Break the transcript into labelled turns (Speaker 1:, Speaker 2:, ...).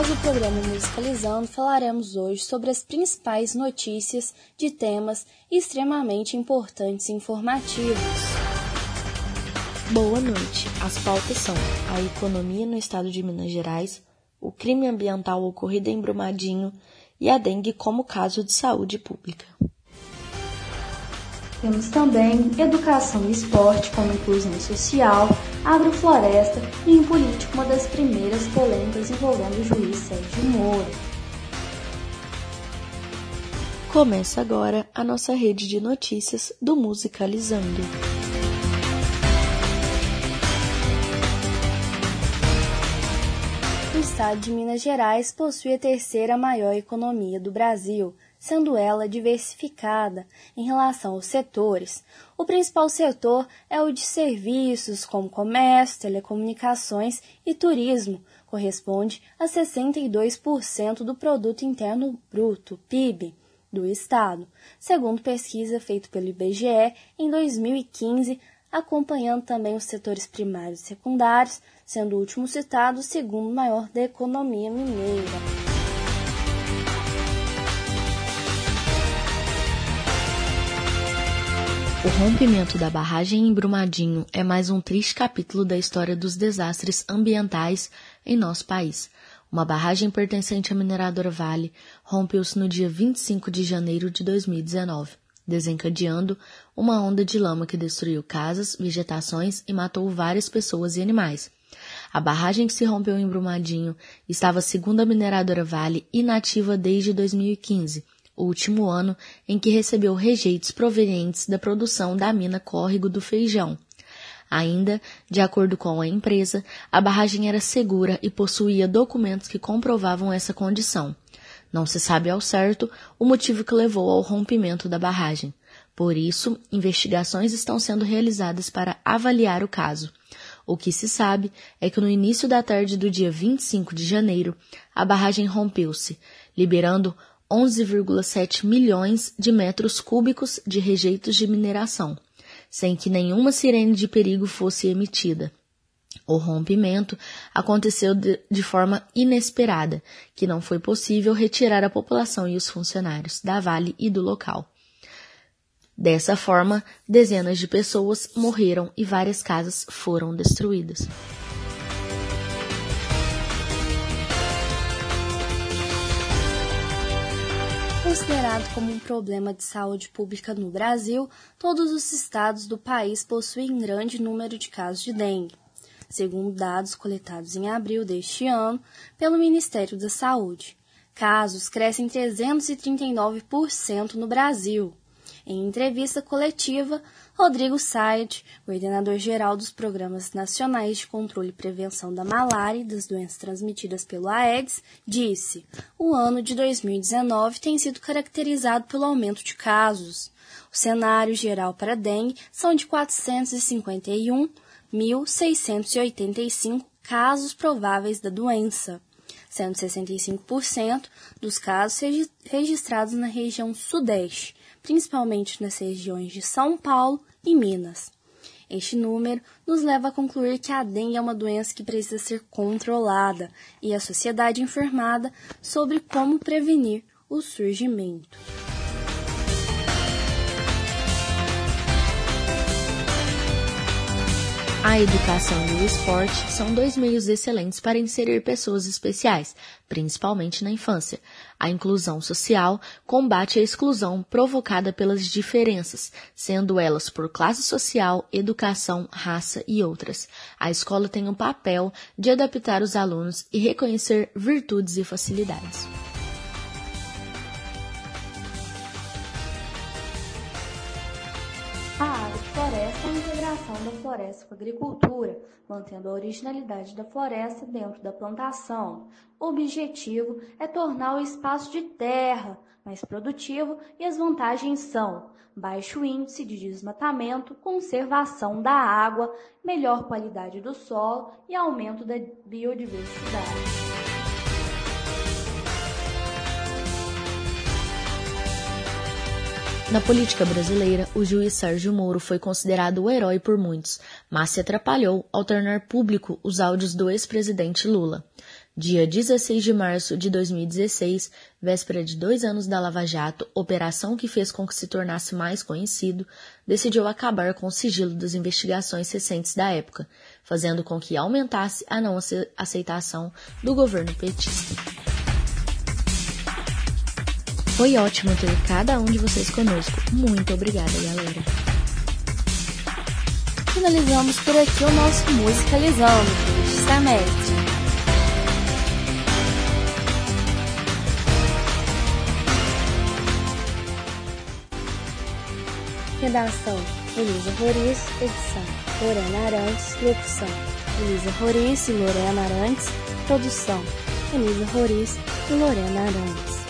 Speaker 1: nós do programa Musicalizando falaremos hoje sobre as principais notícias de temas extremamente importantes e informativos.
Speaker 2: Boa noite. As pautas são a economia no estado de Minas Gerais, o crime ambiental ocorrido em Brumadinho e a dengue como caso de saúde pública.
Speaker 1: Temos também educação e esporte como inclusão social, agrofloresta e em política uma das primeiras polêmicas envolvendo o juiz Sérgio Moro.
Speaker 2: Começa agora a nossa rede de notícias do Musicalizando.
Speaker 1: O estado de Minas Gerais possui a terceira maior economia do Brasil, sendo ela diversificada em relação aos setores. O principal setor é o de serviços, como comércio, telecomunicações e turismo, corresponde a 62% do produto interno bruto, PIB, do estado, segundo pesquisa feita pelo IBGE em 2015, acompanhando também os setores primários e secundários, sendo o último citado o segundo maior da economia mineira.
Speaker 2: Rompimento da barragem em Brumadinho é mais um triste capítulo da história dos desastres ambientais em nosso país. Uma barragem pertencente à mineradora Vale rompeu-se no dia 25 de janeiro de 2019, desencadeando uma onda de lama que destruiu casas, vegetações e matou várias pessoas e animais. A barragem que se rompeu em Brumadinho estava, segundo a mineradora Vale, inativa desde 2015 o último ano em que recebeu rejeitos provenientes da produção da mina Córrego do Feijão. Ainda, de acordo com a empresa, a barragem era segura e possuía documentos que comprovavam essa condição. Não se sabe ao certo o motivo que levou ao rompimento da barragem. Por isso, investigações estão sendo realizadas para avaliar o caso. O que se sabe é que no início da tarde do dia 25 de janeiro, a barragem rompeu-se, liberando 11,7 milhões de metros cúbicos de rejeitos de mineração, sem que nenhuma sirene de perigo fosse emitida. O rompimento aconteceu de, forma inesperada, que não foi possível retirar a população e os funcionários da Vale e do local. Dessa forma, dezenas de pessoas morreram e várias casas foram destruídas.
Speaker 1: Considerado como um problema de saúde pública no Brasil, todos os estados do país possuem grande número de casos de dengue. Segundo dados coletados em abril deste ano pelo Ministério da Saúde, casos crescem 339% no Brasil. Em entrevista coletiva, Rodrigo Said, coordenador-geral dos Programas Nacionais de Controle e Prevenção da Malária e das Doenças Transmitidas pelo Aedes, disse: o ano de 2019 tem sido caracterizado pelo aumento de casos. O cenário geral para dengue são de 451.685 casos prováveis da doença, sendo 65% dos casos registrados na região sudeste, principalmente nas regiões de São Paulo e Minas. Este número nos leva a concluir que a dengue é uma doença que precisa ser controlada e a sociedade informada sobre como prevenir o surgimento.
Speaker 2: A educação e o esporte são dois meios excelentes para inserir pessoas especiais, principalmente na infância. A inclusão social combate a exclusão provocada pelas diferenças, sendo elas por classe social, educação, raça e outras. A escola tem o papel de adaptar os alunos e reconhecer virtudes e facilidades.
Speaker 1: Da floresta com a agricultura, mantendo a originalidade da floresta dentro da plantação. O objetivo é tornar o espaço de terra mais produtivo e as vantagens são baixo índice de desmatamento, conservação da água, melhor qualidade do solo e aumento da biodiversidade.
Speaker 2: Na política brasileira, o juiz Sérgio Moro foi considerado o herói por muitos, mas se atrapalhou ao tornar público os áudios do ex-presidente Lula. Dia 16 de março de 2016, véspera de dois anos da Lava Jato, operação que fez com que se tornasse mais conhecido, decidiu acabar com o sigilo das investigações recentes da época, fazendo com que aumentasse a não aceitação do governo petista. Foi ótimo ter cada um de vocês conosco. Muito obrigada, galera.
Speaker 1: Finalizamos por aqui o nosso Musicalizando deste semestre. Redação Elisa Roriz, edição Lorena Arantes, locução Elisa Roriz e Lorena Arantes, produção Elisa Roriz e Lorena Arantes.